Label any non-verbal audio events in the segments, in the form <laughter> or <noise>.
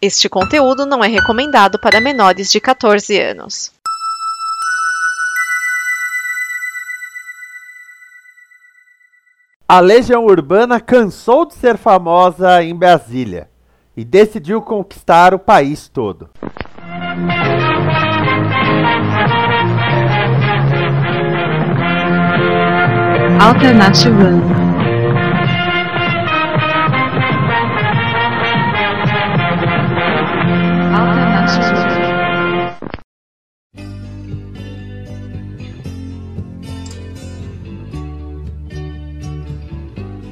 Este conteúdo não é recomendado para menores de 14 anos. A Legião Urbana cansou de ser famosa em Brasília e decidiu conquistar o país todo. Alternativa.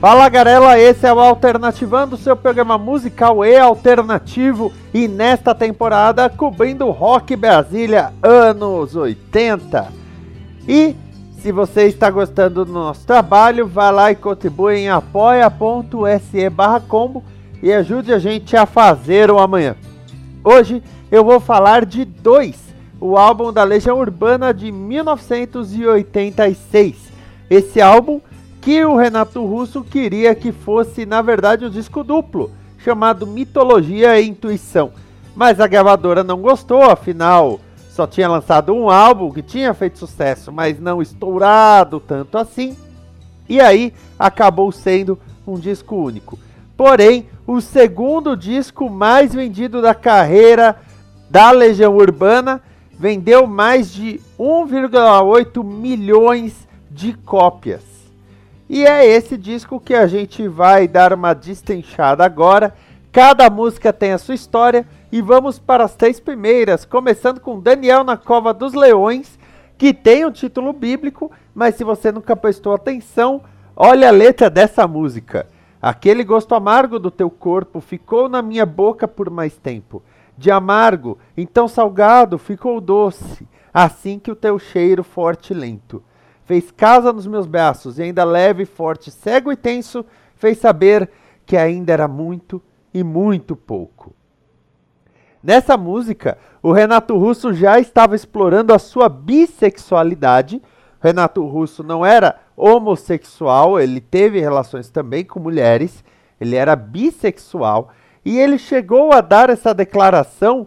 Fala galera, esse é o Alternativando, seu programa musical e alternativo e nesta temporada cobrindo Rock Brasília anos 80. E se você está gostando do nosso trabalho, vá lá e contribua em apoia.se combo e ajude a gente a fazer o amanhã. Hoje eu vou falar de dois, o álbum da Legião Urbana de 1986. Esse álbum que o Renato Russo queria que fosse, na verdade, um disco duplo, chamado Mitologia e Intuição. Mas a gravadora não gostou, afinal, só tinha lançado um álbum que tinha feito sucesso, mas não estourado tanto assim. E aí acabou sendo um disco único. Porém, o segundo disco mais vendido da carreira da Legião Urbana vendeu mais de 1,8 milhões de cópias. E é esse disco que a gente vai dar uma destrinchada agora. Cada música tem a sua história e vamos para as três primeiras, começando com Daniel na Cova dos Leões, que tem um título bíblico, mas se você nunca prestou atenção, olha a letra dessa música. Aquele gosto amargo do teu corpo ficou na minha boca por mais tempo. De amargo, então salgado, ficou doce, assim que o teu cheiro forte e lento fez casa nos meus braços, e ainda leve, forte, cego e tenso, fez saber que ainda era muito e muito pouco. Nessa música, o Renato Russo já estava explorando a sua bissexualidade. Renato Russo não era homossexual, ele teve relações também com mulheres, ele era bissexual e ele chegou a dar essa declaração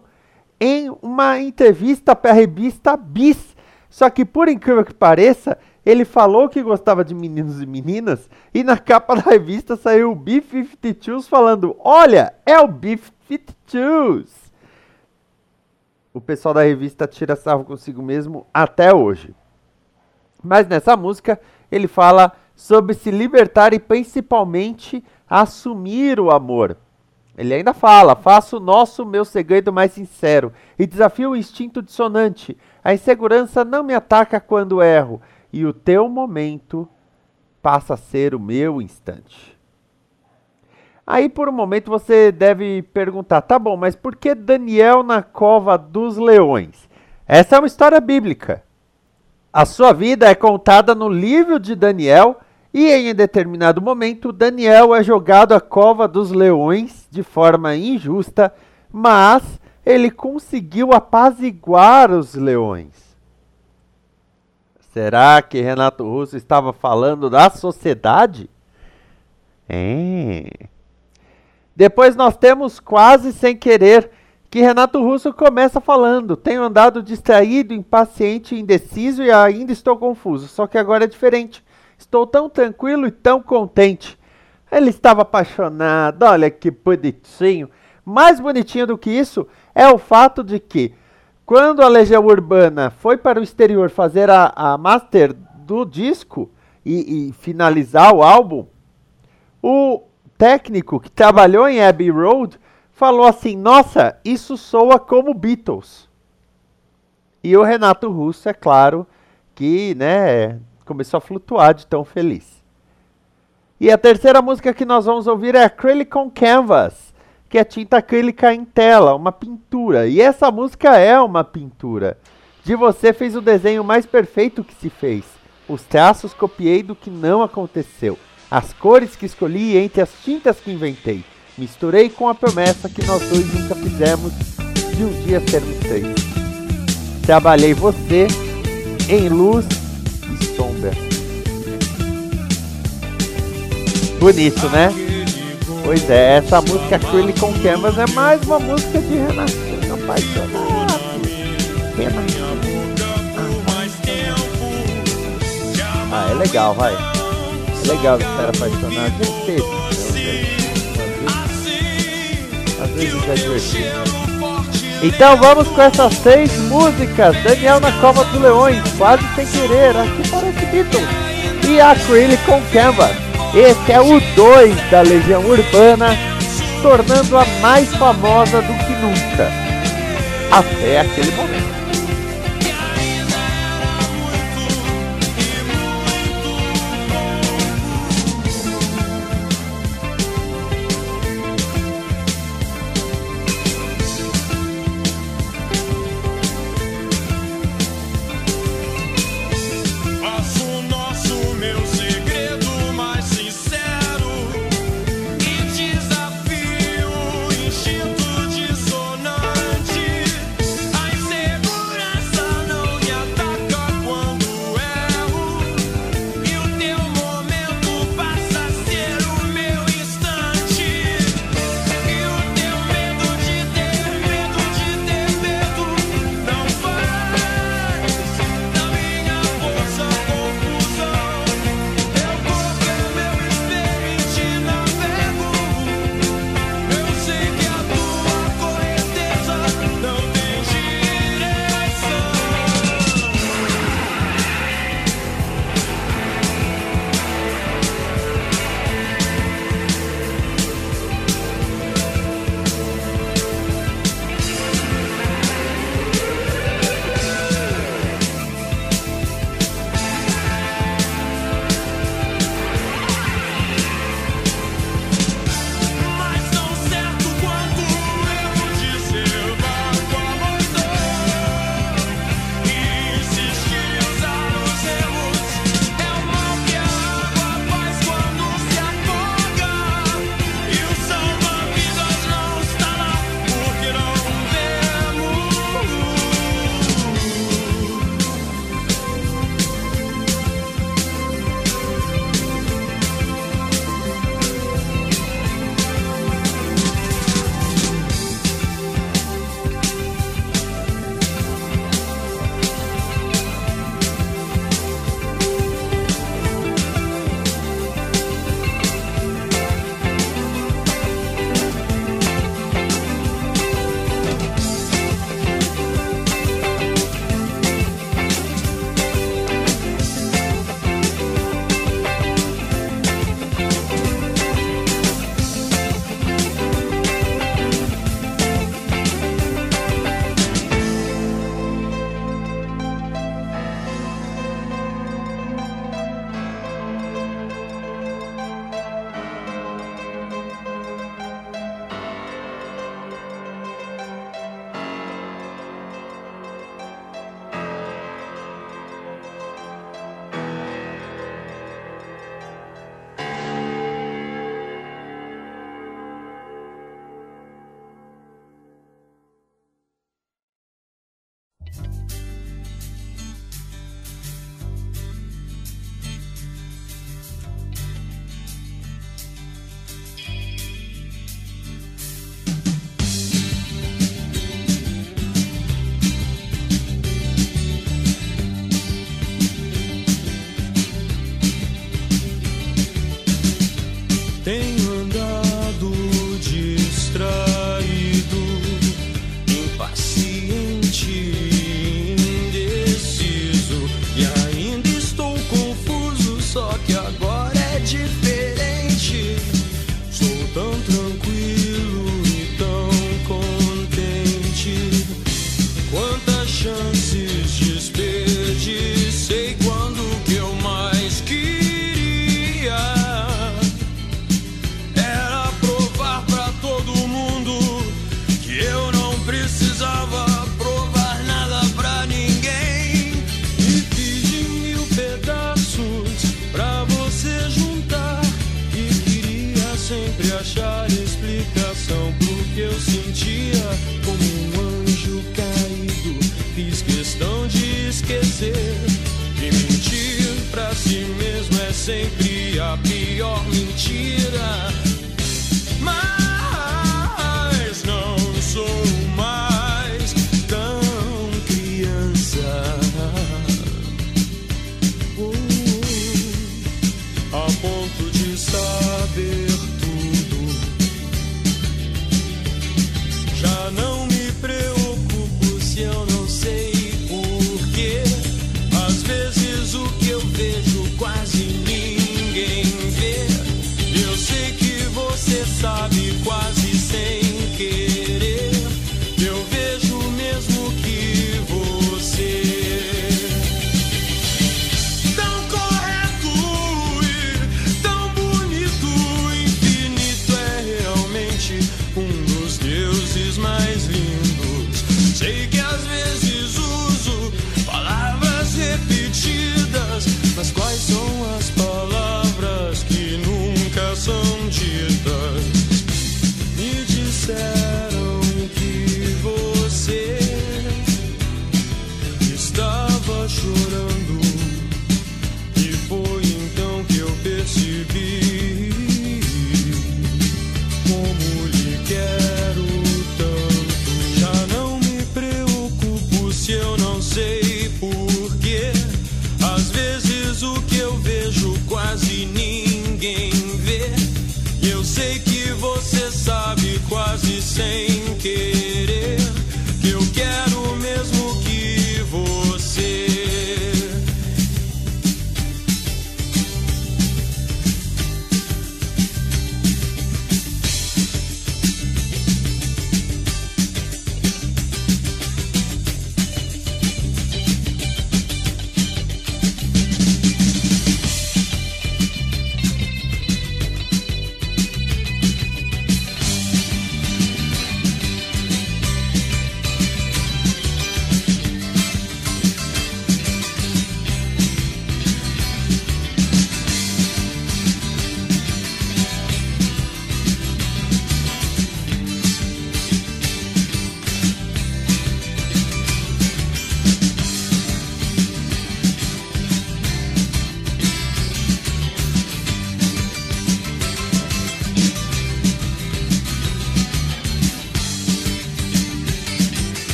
em uma entrevista para a revista Bis. Só que, por incrível que pareça, ele falou que gostava de meninos e meninas e na capa da revista saiu o B-52s falando: Olha, é o B-52s! O pessoal da revista tira sarro consigo mesmo até hoje. Mas nessa música ele fala sobre se libertar e principalmente assumir o amor. Ele ainda fala: faço o nosso meu segredo mais sincero e desafio o instinto dissonante. A insegurança não me ataca quando erro e o teu momento passa a ser o meu instante. Aí por um momento você deve perguntar, tá bom, mas por que Daniel na cova dos leões? Essa é uma história bíblica. A sua vida é contada no livro de Daniel e em determinado momento Daniel é jogado à cova dos leões de forma injusta, mas ele conseguiu apaziguar os leões. Será que Renato Russo estava falando da sociedade? É. Depois nós temos quase sem querer que Renato Russo começa falando: Tenho andado distraído, impaciente, indeciso e ainda estou confuso. Só que agora é diferente. Estou tão tranquilo e tão contente. Ele estava apaixonado, olha que bonitinho. Mais bonitinho do que isso é o fato de que quando a Legião Urbana foi para o exterior fazer a, a master do disco e, e finalizar o álbum, o técnico que trabalhou em Abbey Road falou assim: Nossa, isso soa como Beatles. E o Renato Russo, é claro, que né, começou a flutuar de tão feliz. E a terceira música que nós vamos ouvir é Acrylic on Canvas que é tinta acrílica em tela, uma pintura. E essa música é uma pintura. De você fez o desenho mais perfeito que se fez. Os traços copiei do que não aconteceu. As cores que escolhi entre as tintas que inventei. Misturei com a promessa que nós dois nunca fizemos de um dia sermos três. Trabalhei você em luz e sombra. Bonito, né? Pois é, essa música Acrylic on Canvas é mais uma música de renascer apaixonado. Renascer. Ah, é legal, vai. É legal estar apaixonado. Tem que ter. Às vezes é divertido. Então vamos com essas seis músicas. Daniel na Cova do Leões, quase sem querer, aqui parece Beatles. E Acrylic on Canvas. Esse é o 2 da Legião Urbana, tornando a mais famosa do que nunca. Até aquele momento.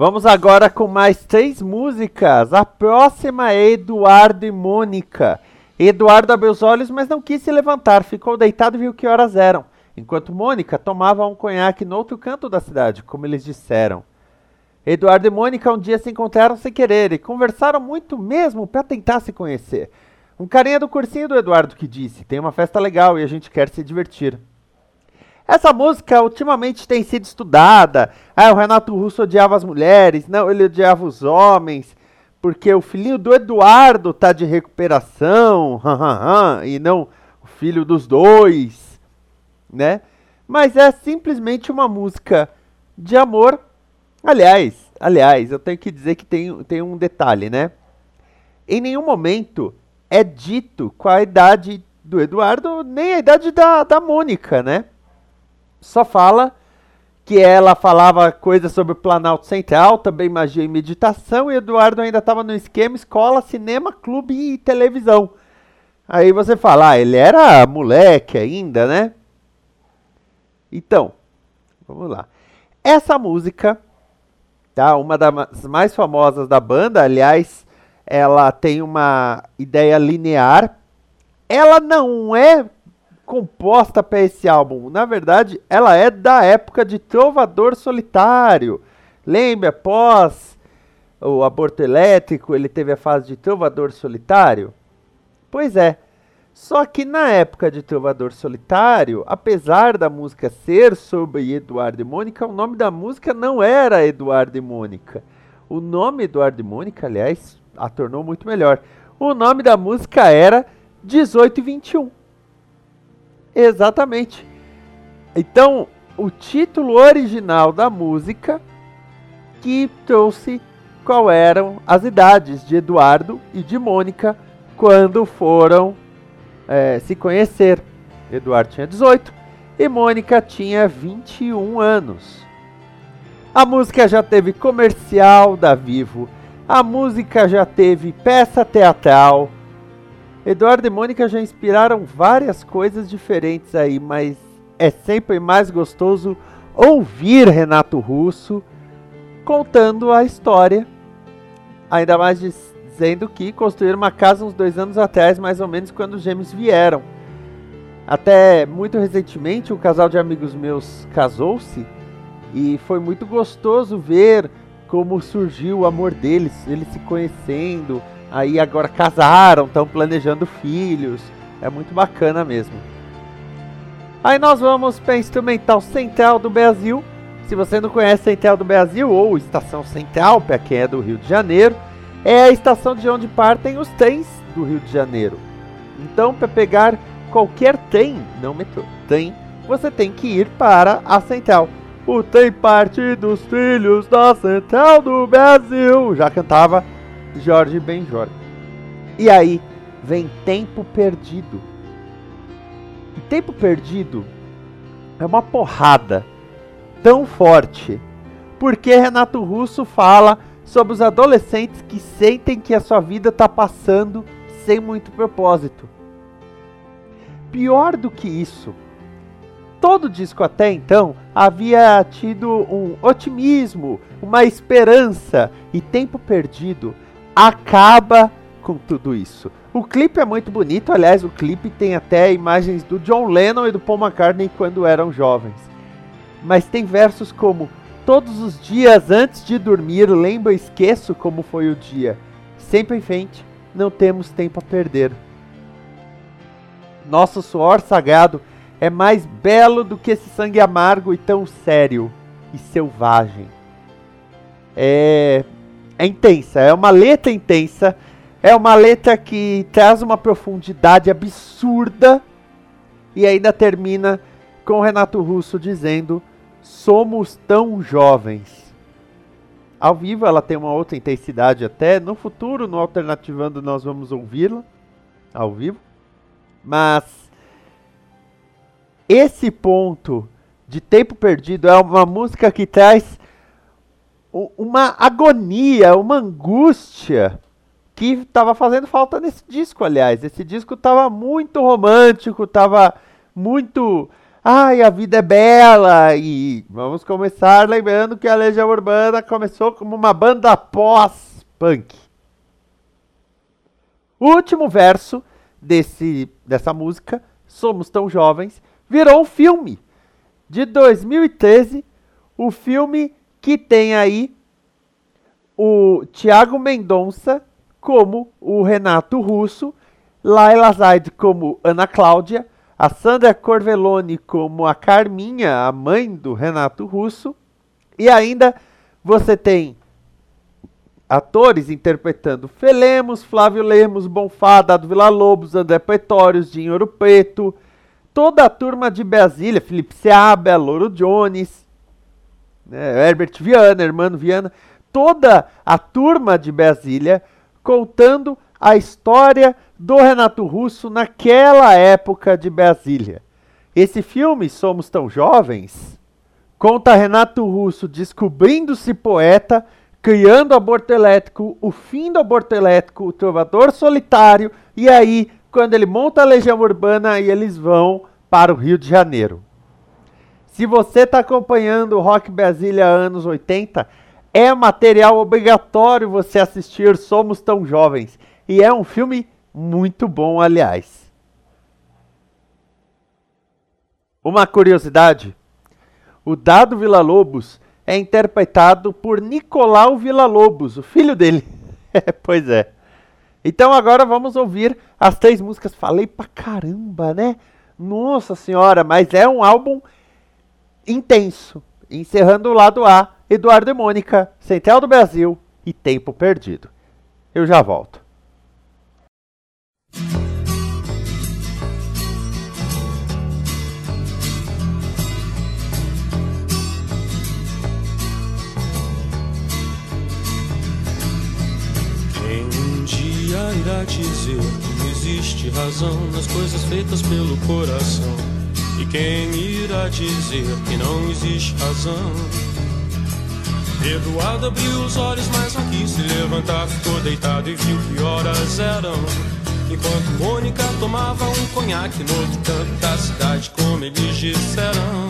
Vamos agora com mais três músicas. A próxima é Eduardo e Mônica. Eduardo abriu os olhos, mas não quis se levantar, ficou deitado e viu que horas eram, enquanto Mônica tomava um conhaque no outro canto da cidade, como eles disseram. Eduardo e Mônica um dia se encontraram sem querer e conversaram muito mesmo para tentar se conhecer. Um carinha do cursinho do Eduardo que disse: Tem uma festa legal e a gente quer se divertir. Essa música ultimamente tem sido estudada. Ah, o Renato Russo odiava as mulheres, não, ele odiava os homens, porque o filhinho do Eduardo tá de recuperação, <laughs> e não o filho dos dois, né? Mas é simplesmente uma música de amor. Aliás, aliás, eu tenho que dizer que tem, tem um detalhe, né? Em nenhum momento é dito qual a idade do Eduardo, nem a idade da, da Mônica, né? Só fala que ela falava coisas sobre o Planalto Central, também magia e meditação, e Eduardo ainda estava no esquema escola, cinema, clube e televisão. Aí você fala, ah, ele era moleque ainda, né? Então, vamos lá. Essa música, tá? Uma das mais famosas da banda, aliás, ela tem uma ideia linear. Ela não é composta para esse álbum. Na verdade, ela é da época de Trovador Solitário. Lembra, após o aborto elétrico, ele teve a fase de Trovador Solitário? Pois é. Só que na época de Trovador Solitário, apesar da música ser sobre Eduardo e Mônica, o nome da música não era Eduardo e Mônica. O nome Eduardo e Mônica, aliás, a tornou muito melhor. O nome da música era 18 e 21. Exatamente. Então, o título original da música que trouxe qual eram as idades de Eduardo e de Mônica quando foram é, se conhecer. Eduardo tinha 18 e Mônica tinha 21 anos. A música já teve comercial da Vivo, a música já teve peça teatral, Eduardo e Mônica já inspiraram várias coisas diferentes aí, mas é sempre mais gostoso ouvir Renato Russo contando a história. Ainda mais dizendo que construíram uma casa uns dois anos atrás, mais ou menos quando os gêmeos vieram. Até muito recentemente, um casal de amigos meus casou-se e foi muito gostoso ver como surgiu o amor deles, eles se conhecendo, Aí agora casaram, estão planejando filhos. É muito bacana mesmo. Aí nós vamos para Instrumental Central do Brasil. Se você não conhece Central do Brasil ou Estação Central, para quem é do Rio de Janeiro, é a estação de onde partem os trens do Rio de Janeiro. Então, para pegar qualquer trem, não metrô, trem, você tem que ir para a Central. O trem parte dos trilhos da Central do Brasil. Já cantava Jorge Benjor. E aí vem Tempo Perdido. E Tempo Perdido é uma porrada tão forte, porque Renato Russo fala sobre os adolescentes que sentem que a sua vida está passando sem muito propósito. Pior do que isso, todo disco até então havia tido um otimismo, uma esperança e tempo perdido acaba com tudo isso. O clipe é muito bonito, aliás, o clipe tem até imagens do John Lennon e do Paul McCartney quando eram jovens. Mas tem versos como Todos os dias antes de dormir, lembro e esqueço como foi o dia. Sempre em frente, não temos tempo a perder. Nosso suor sagrado é mais belo do que esse sangue amargo e tão sério e selvagem. É é intensa, é uma letra intensa, é uma letra que traz uma profundidade absurda e ainda termina com o Renato Russo dizendo: Somos tão jovens. Ao vivo ela tem uma outra intensidade até, no futuro, no Alternativando, nós vamos ouvi-la ao vivo. Mas esse ponto de tempo perdido é uma música que traz uma agonia, uma angústia que estava fazendo falta nesse disco, aliás. Esse disco estava muito romântico, estava muito Ai, a vida é bela! E vamos começar lembrando que a Legião Urbana começou como uma banda pós-punk. O último verso desse, dessa música, Somos Tão Jovens, virou um filme de 2013. O filme que tem aí o Tiago Mendonça como o Renato Russo, Laila Zaid como Ana Cláudia, a Sandra Corvelone como a Carminha, a mãe do Renato Russo, e ainda você tem atores interpretando Felemos, Flávio Lemos, Bonfá, Dado Vila Lobos, André Pretórios, Dinho Ouro Preto, toda a turma de Brasília, Felipe Seabra, Louro Jones, né, Herbert Viana, Hermano Viana, toda a turma de Brasília contando a história do Renato Russo naquela época de Brasília. Esse filme, Somos Tão Jovens, conta Renato Russo descobrindo-se poeta, criando aborto elétrico, o fim do aborto elétrico, o trovador solitário, e aí, quando ele monta a Legião Urbana, aí eles vão para o Rio de Janeiro. Se você está acompanhando o Rock Brasília anos 80, é material obrigatório você assistir Somos Tão Jovens. E é um filme muito bom, aliás. Uma curiosidade: o Dado Vila Lobos é interpretado por Nicolau Vila Lobos, o filho dele. <laughs> pois é. Então agora vamos ouvir as três músicas. Falei pra caramba, né? Nossa senhora, mas é um álbum intenso. Encerrando o lado A, Eduardo e Mônica, Central do Brasil e Tempo Perdido. Eu já volto. Um irá dizer que existe razão nas coisas feitas pelo coração? Quem irá dizer que não existe razão? Eduardo abriu os olhos, mas não quis se levantar. Ficou deitado e viu que horas eram. Enquanto Mônica tomava um conhaque no outro canto da cidade, como eles disseram.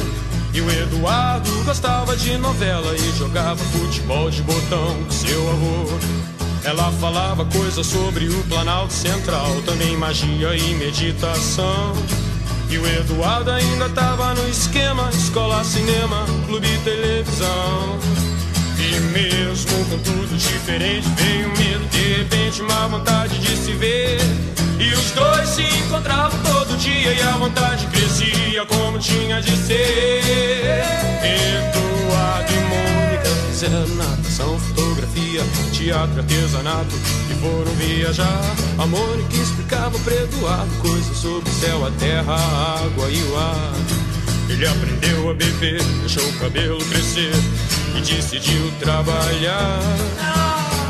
E o Eduardo gostava de novela e jogava futebol de botão com seu avô. Ela falava coisas sobre o Planalto Central, também magia e meditação. E o Eduardo ainda tava no esquema: escola, cinema, clube e televisão. E mesmo com tudo diferente, veio medo, de repente, uma vontade de se ver. E os dois se encontravam todo dia e a vontade crescia como tinha de ser. Eduardo e Mônica fizeram natação, fotografia, teatro, artesanato e foram viajar. A Mônica explicava para Eduardo coisas sobre o céu, a terra, a água e o ar. Ele aprendeu a beber, deixou o cabelo crescer e decidiu trabalhar.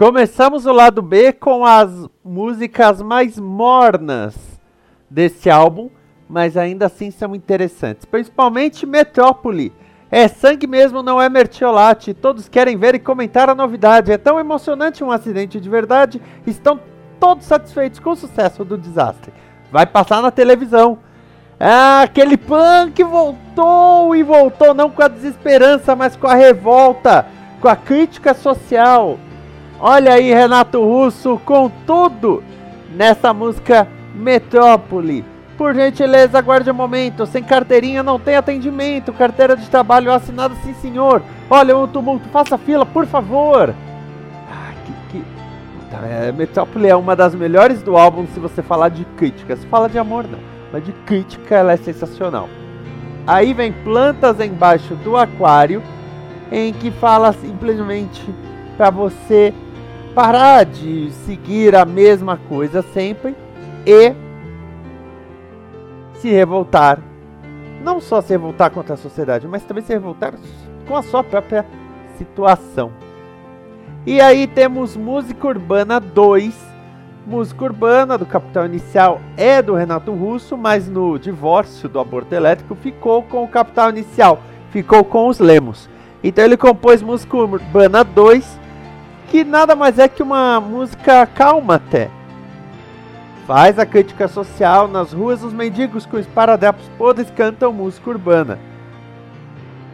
Começamos o lado B com as músicas mais mornas desse álbum, mas ainda assim são interessantes. Principalmente Metrópole. É sangue mesmo, não é mertiolate. Todos querem ver e comentar a novidade. É tão emocionante um acidente de verdade. Estão todos satisfeitos com o sucesso do desastre. Vai passar na televisão. Ah, aquele punk voltou e voltou não com a desesperança, mas com a revolta, com a crítica social. Olha aí Renato Russo com tudo nessa música Metrópole. Por gentileza, aguarde um momento. Sem carteirinha não tem atendimento. Carteira de trabalho assinada, sim senhor. Olha o tumulto, faça fila, por favor. Ah, que, que... É, Metrópole é uma das melhores do álbum se você falar de crítica. Se fala de amor, não. Mas de crítica ela é sensacional. Aí vem Plantas Embaixo do Aquário, em que fala simplesmente para você parar de seguir a mesma coisa sempre e se revoltar. Não só se revoltar contra a sociedade, mas também se revoltar com a sua própria situação. E aí temos Música Urbana 2. Música Urbana do Capital Inicial é do Renato Russo, mas no divórcio do aborto elétrico ficou com o Capital Inicial, ficou com os Lemos. Então ele compôs Música Urbana 2 que nada mais é que uma música calma até. Faz a crítica social nas ruas os mendigos com esparadapos podres cantam música urbana.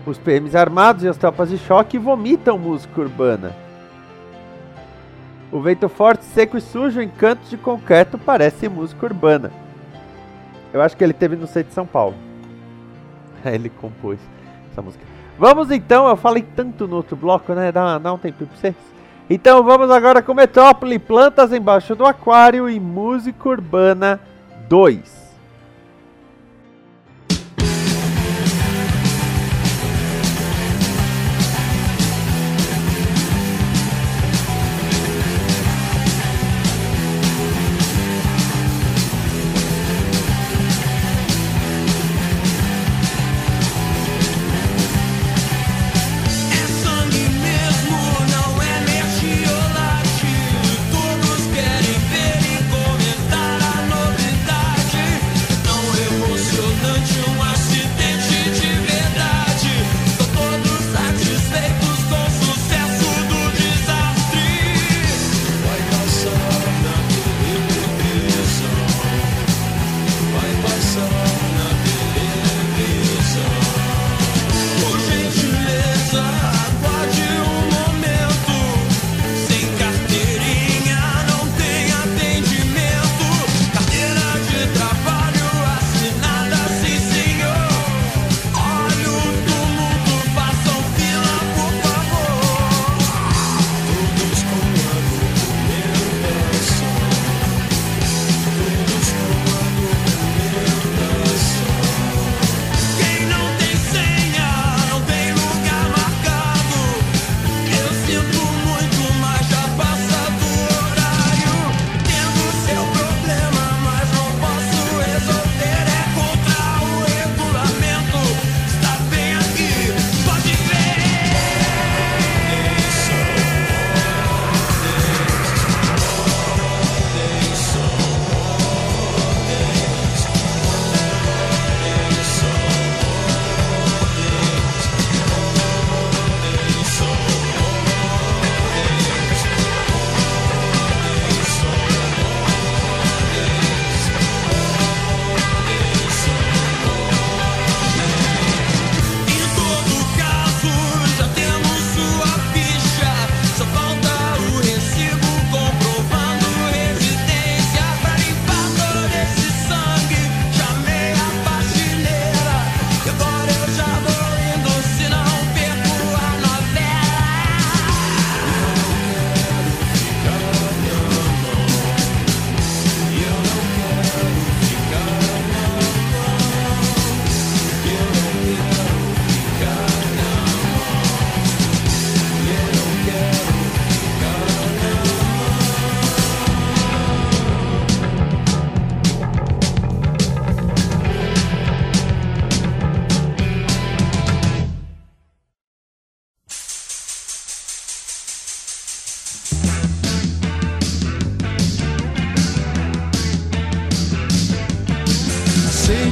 Os PMs armados e as tropas de choque vomitam música urbana. O vento forte, seco e sujo em cantos de concreto parece música urbana. Eu acho que ele teve no centro de São Paulo. <laughs> ele compôs essa música. Vamos então, eu falei tanto no outro bloco, né? Dá, dá um tempinho pra vocês. Então vamos agora com Metrópole, Plantas Embaixo do Aquário e Música Urbana 2.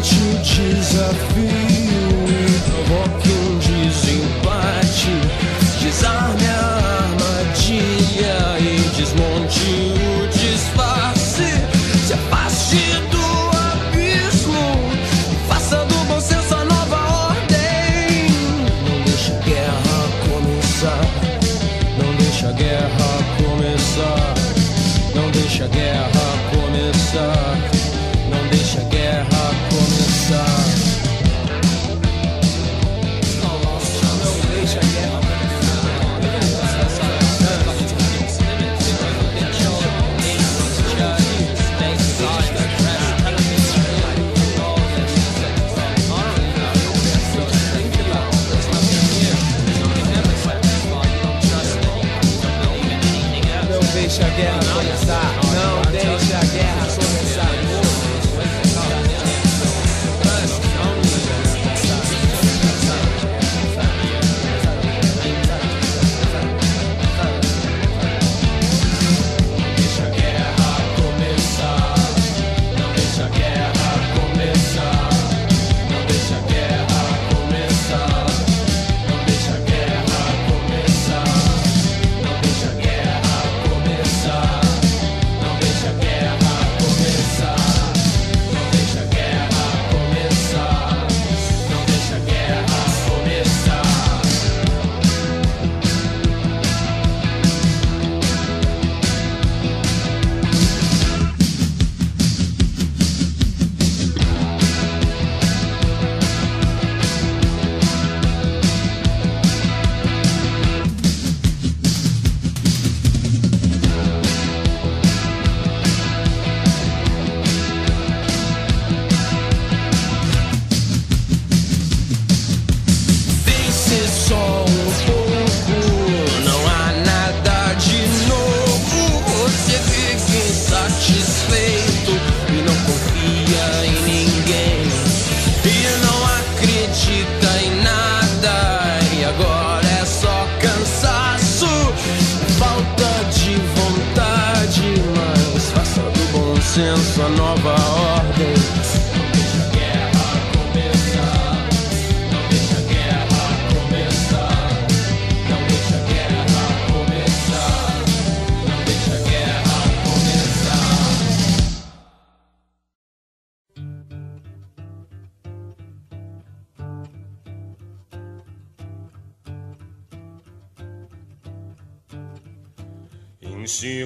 Aceite o desafio e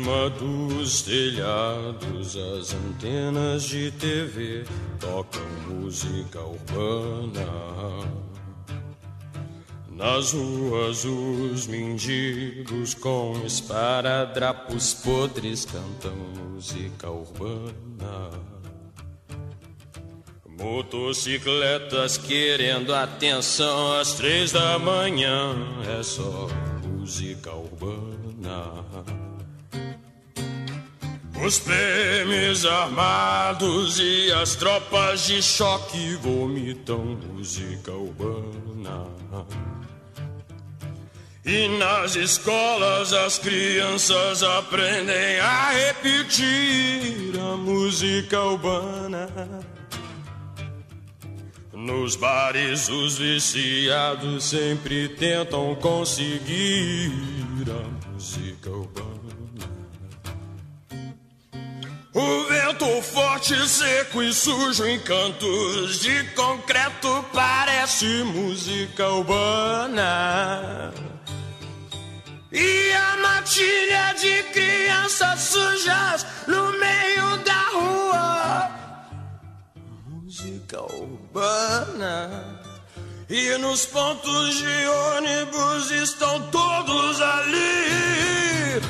cima dos telhados, as antenas de TV tocam música urbana. Nas ruas, os mendigos com esparadrapos podres cantam música urbana. Motocicletas querendo atenção às três da manhã, é só música urbana. Os PMs armados e as tropas de choque vomitam música urbana. E nas escolas as crianças aprendem a repetir a música urbana. Nos bares os viciados sempre tentam conseguir a música urbana. O vento forte, seco e sujo em cantos de concreto parece música urbana. E a matilha de crianças sujas no meio da rua. Música urbana. E nos pontos de ônibus estão todos ali.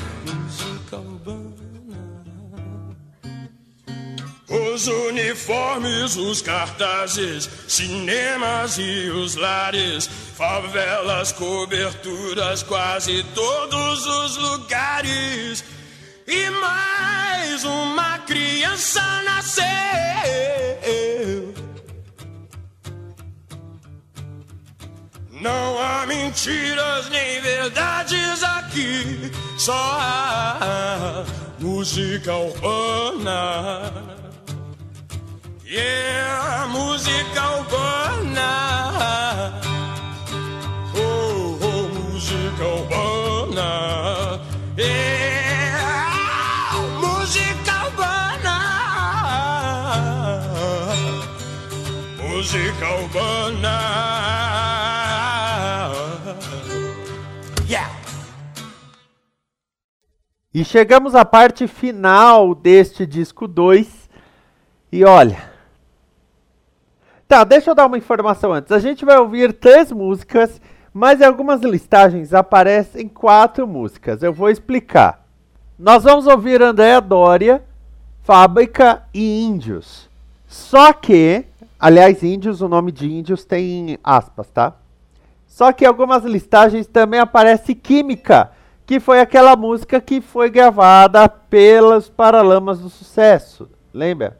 Os uniformes, os cartazes, cinemas e os lares, favelas, coberturas, quase todos os lugares. E mais uma criança nasceu. Não há mentiras nem verdades aqui, só há música urbana. Yeah, música urbana. Oh, oh, música urbana. Yeah, música urbana. Música urbana. Yeah. E chegamos à parte final deste disco 2. E olha, Tá, deixa eu dar uma informação antes. A gente vai ouvir três músicas, mas em algumas listagens aparecem quatro músicas. Eu vou explicar. Nós vamos ouvir Andréa Dória, Fábrica e Índios. Só que, aliás, Índios, o nome de Índios tem aspas, tá? Só que em algumas listagens também aparece Química que foi aquela música que foi gravada pelas Paralamas do Sucesso. Lembra?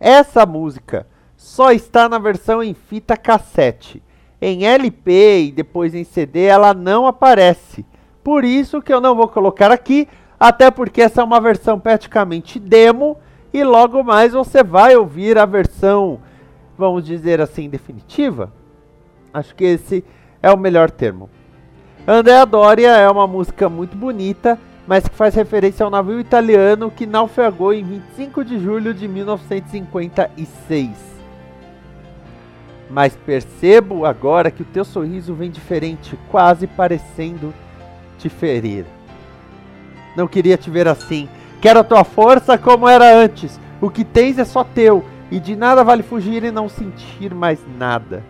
Essa música só está na versão em fita cassete. Em LP e depois em CD ela não aparece. Por isso que eu não vou colocar aqui, até porque essa é uma versão praticamente demo e logo mais você vai ouvir a versão, vamos dizer assim, definitiva. Acho que esse é o melhor termo. Andrea Doria é uma música muito bonita, mas que faz referência ao navio italiano que naufragou em 25 de julho de 1956. Mas percebo agora que o teu sorriso vem diferente, quase parecendo te ferir. Não queria te ver assim. Quero a tua força como era antes. O que tens é só teu, e de nada vale fugir e não sentir mais nada.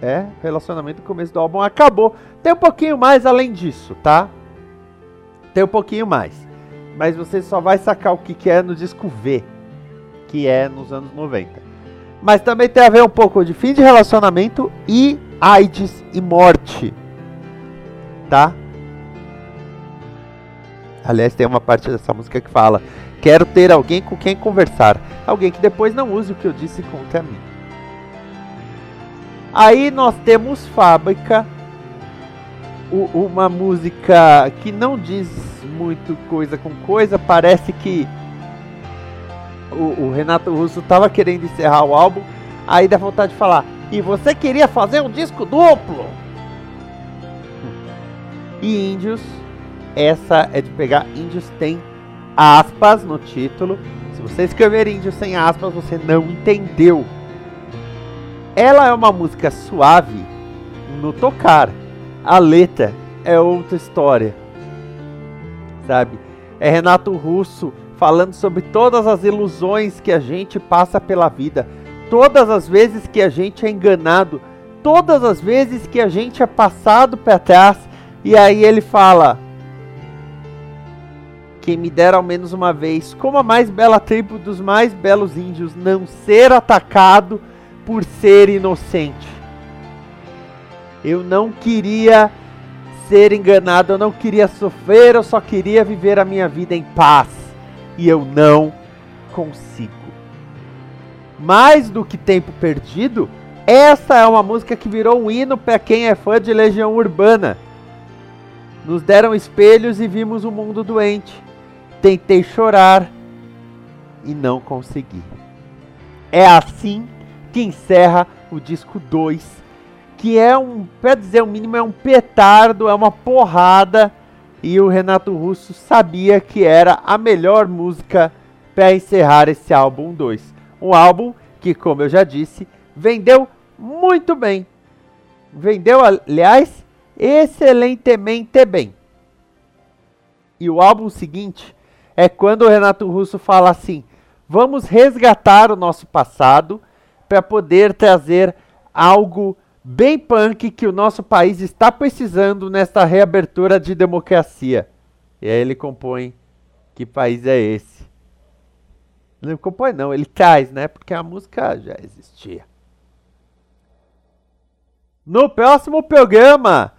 É, relacionamento no começo do álbum acabou. Tem um pouquinho mais além disso, tá? Tem um pouquinho mais. Mas você só vai sacar o que, que é no disco V, que é nos anos 90. Mas também tem a ver um pouco de fim de relacionamento e AIDS e morte. Tá? Aliás, tem uma parte dessa música que fala: Quero ter alguém com quem conversar. Alguém que depois não use o que eu disse contra mim. Aí nós temos Fábrica, uma música que não diz muito coisa com coisa, parece que o, o Renato Russo estava querendo encerrar o álbum, aí dá vontade de falar, e você queria fazer um disco duplo? E Índios, essa é de pegar, Índios tem aspas no título, se você escrever Índios sem aspas, você não entendeu ela é uma música suave no tocar. A letra é outra história. Sabe? É Renato Russo falando sobre todas as ilusões que a gente passa pela vida, todas as vezes que a gente é enganado, todas as vezes que a gente é passado para trás, e aí ele fala: Quem me dera ao menos uma vez, como a mais bela tribo dos mais belos índios, não ser atacado por ser inocente. Eu não queria ser enganado, eu não queria sofrer, eu só queria viver a minha vida em paz. E eu não consigo. Mais do que tempo perdido, essa é uma música que virou um hino para quem é fã de Legião Urbana. Nos deram espelhos e vimos o um mundo doente. Tentei chorar e não consegui. É assim que encerra o disco 2, que é um, para dizer o mínimo, é um petardo, é uma porrada, e o Renato Russo sabia que era a melhor música para encerrar esse álbum 2. Um álbum que, como eu já disse, vendeu muito bem. Vendeu, aliás, excelentemente bem. E o álbum seguinte é quando o Renato Russo fala assim: vamos resgatar o nosso passado para poder trazer algo bem punk que o nosso país está precisando nesta reabertura de democracia. E aí ele compõe Que País é Esse? Não compõe não, ele traz, né? Porque a música já existia. No próximo programa,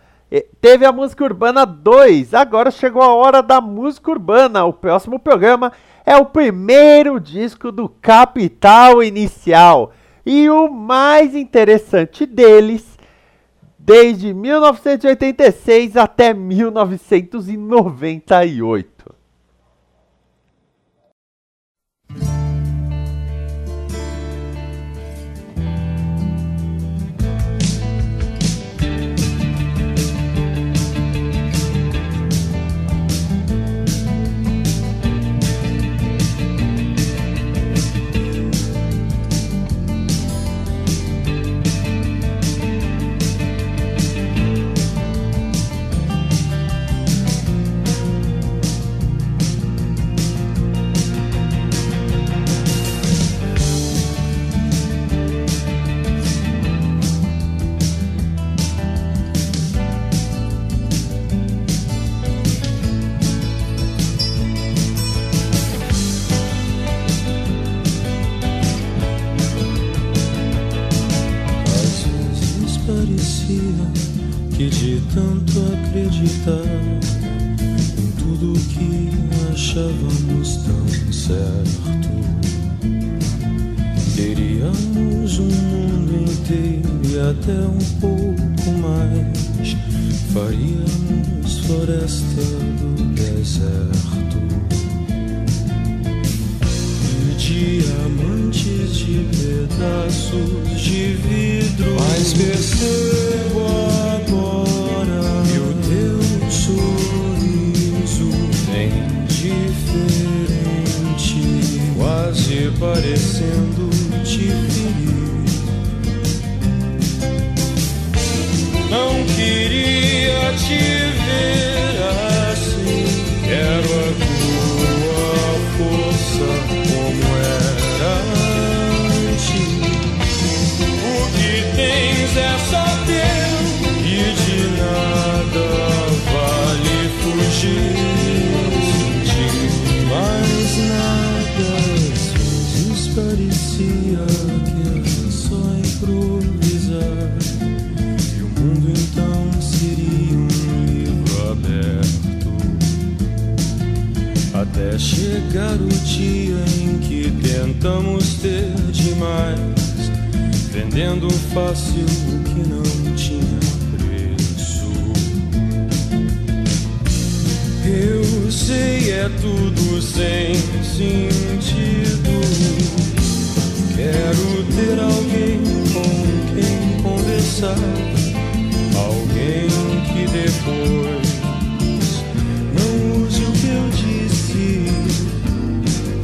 teve a música urbana 2. Agora chegou a hora da música urbana. O próximo programa é o primeiro disco do Capital Inicial. E o mais interessante deles, desde 1986 até 1998. Até chegar o dia em que tentamos ter demais, vendendo fácil o que não tinha preço. Eu sei, é tudo sem sentido. Quero ter alguém com quem conversar, alguém que depois.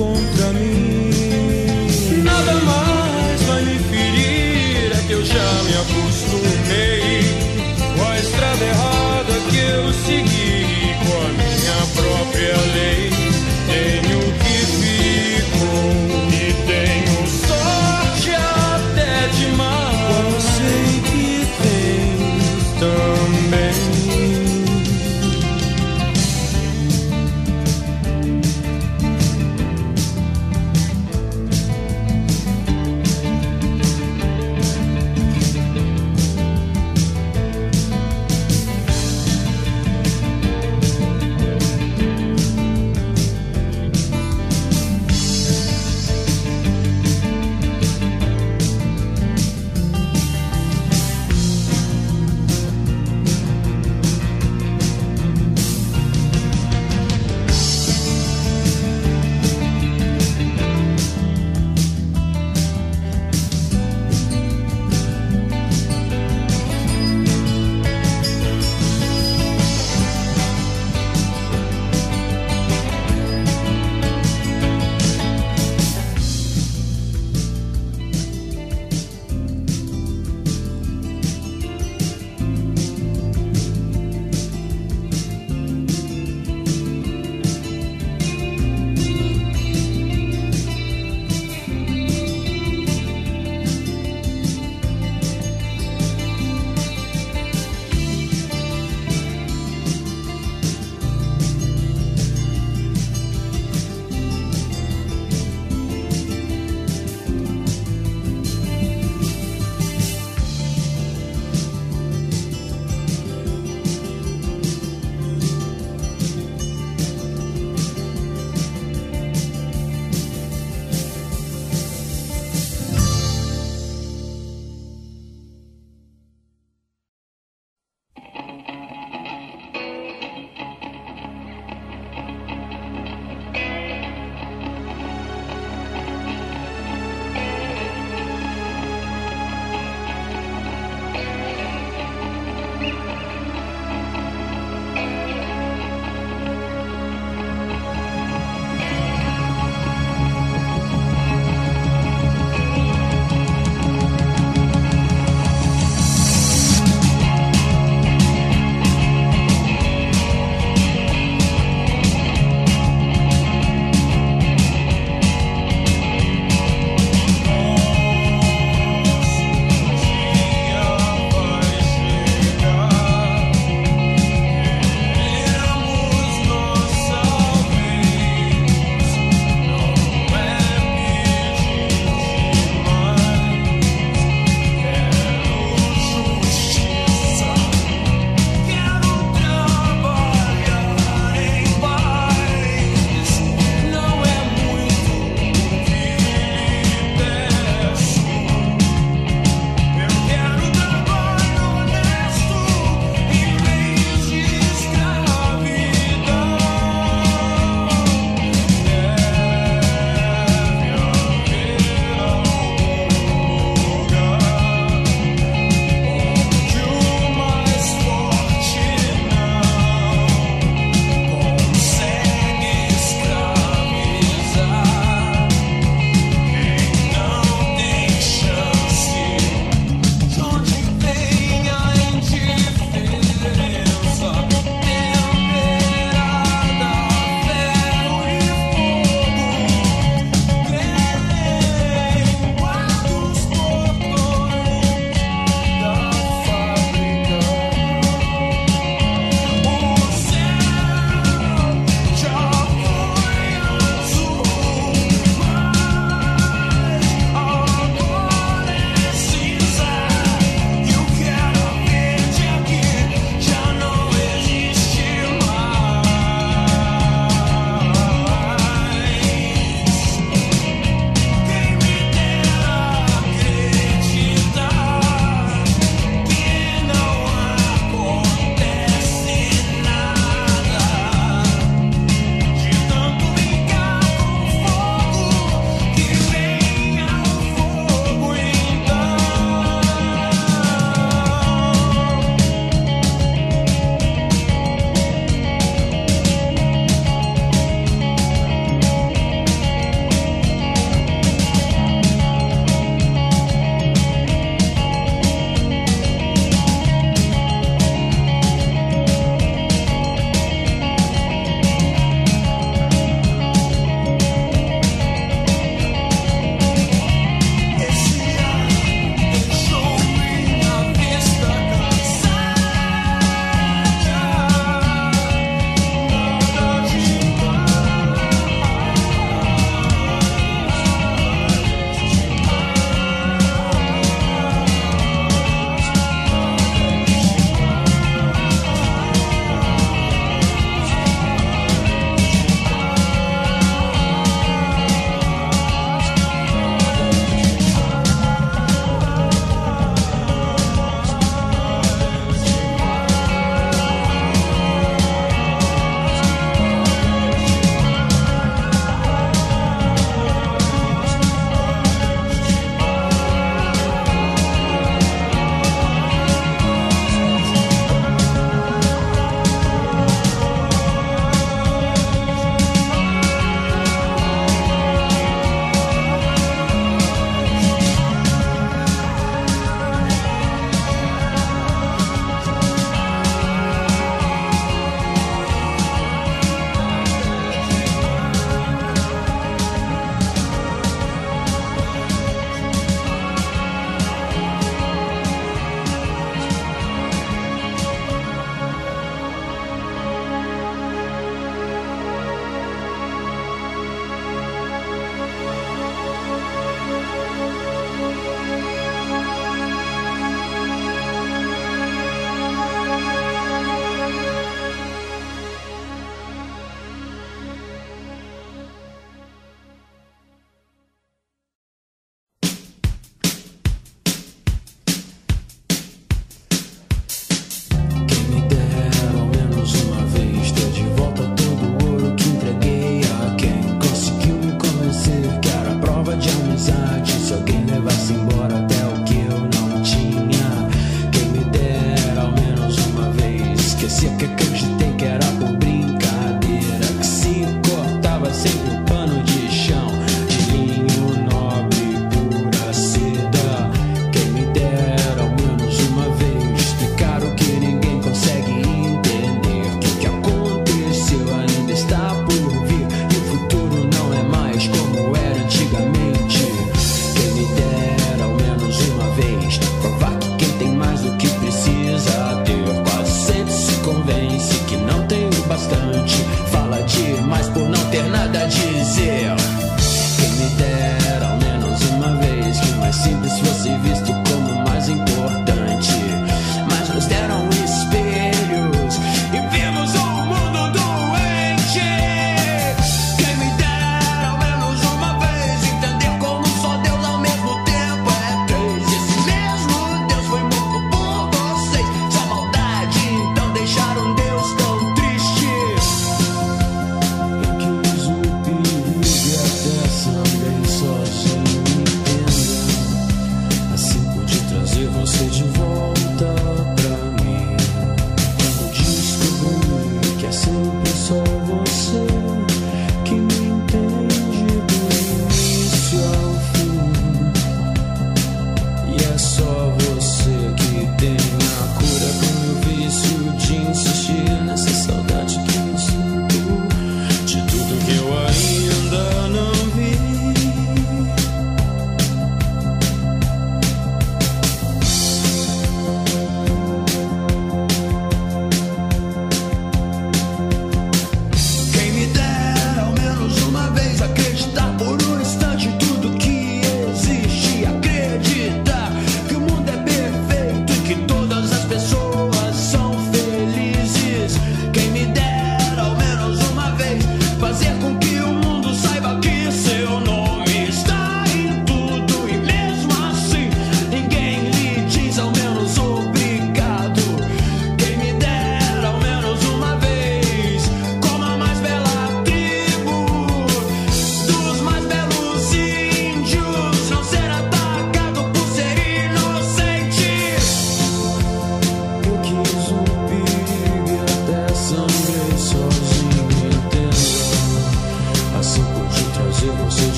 contra mim. Nada mais vai me ferir, é que eu já me acostumei.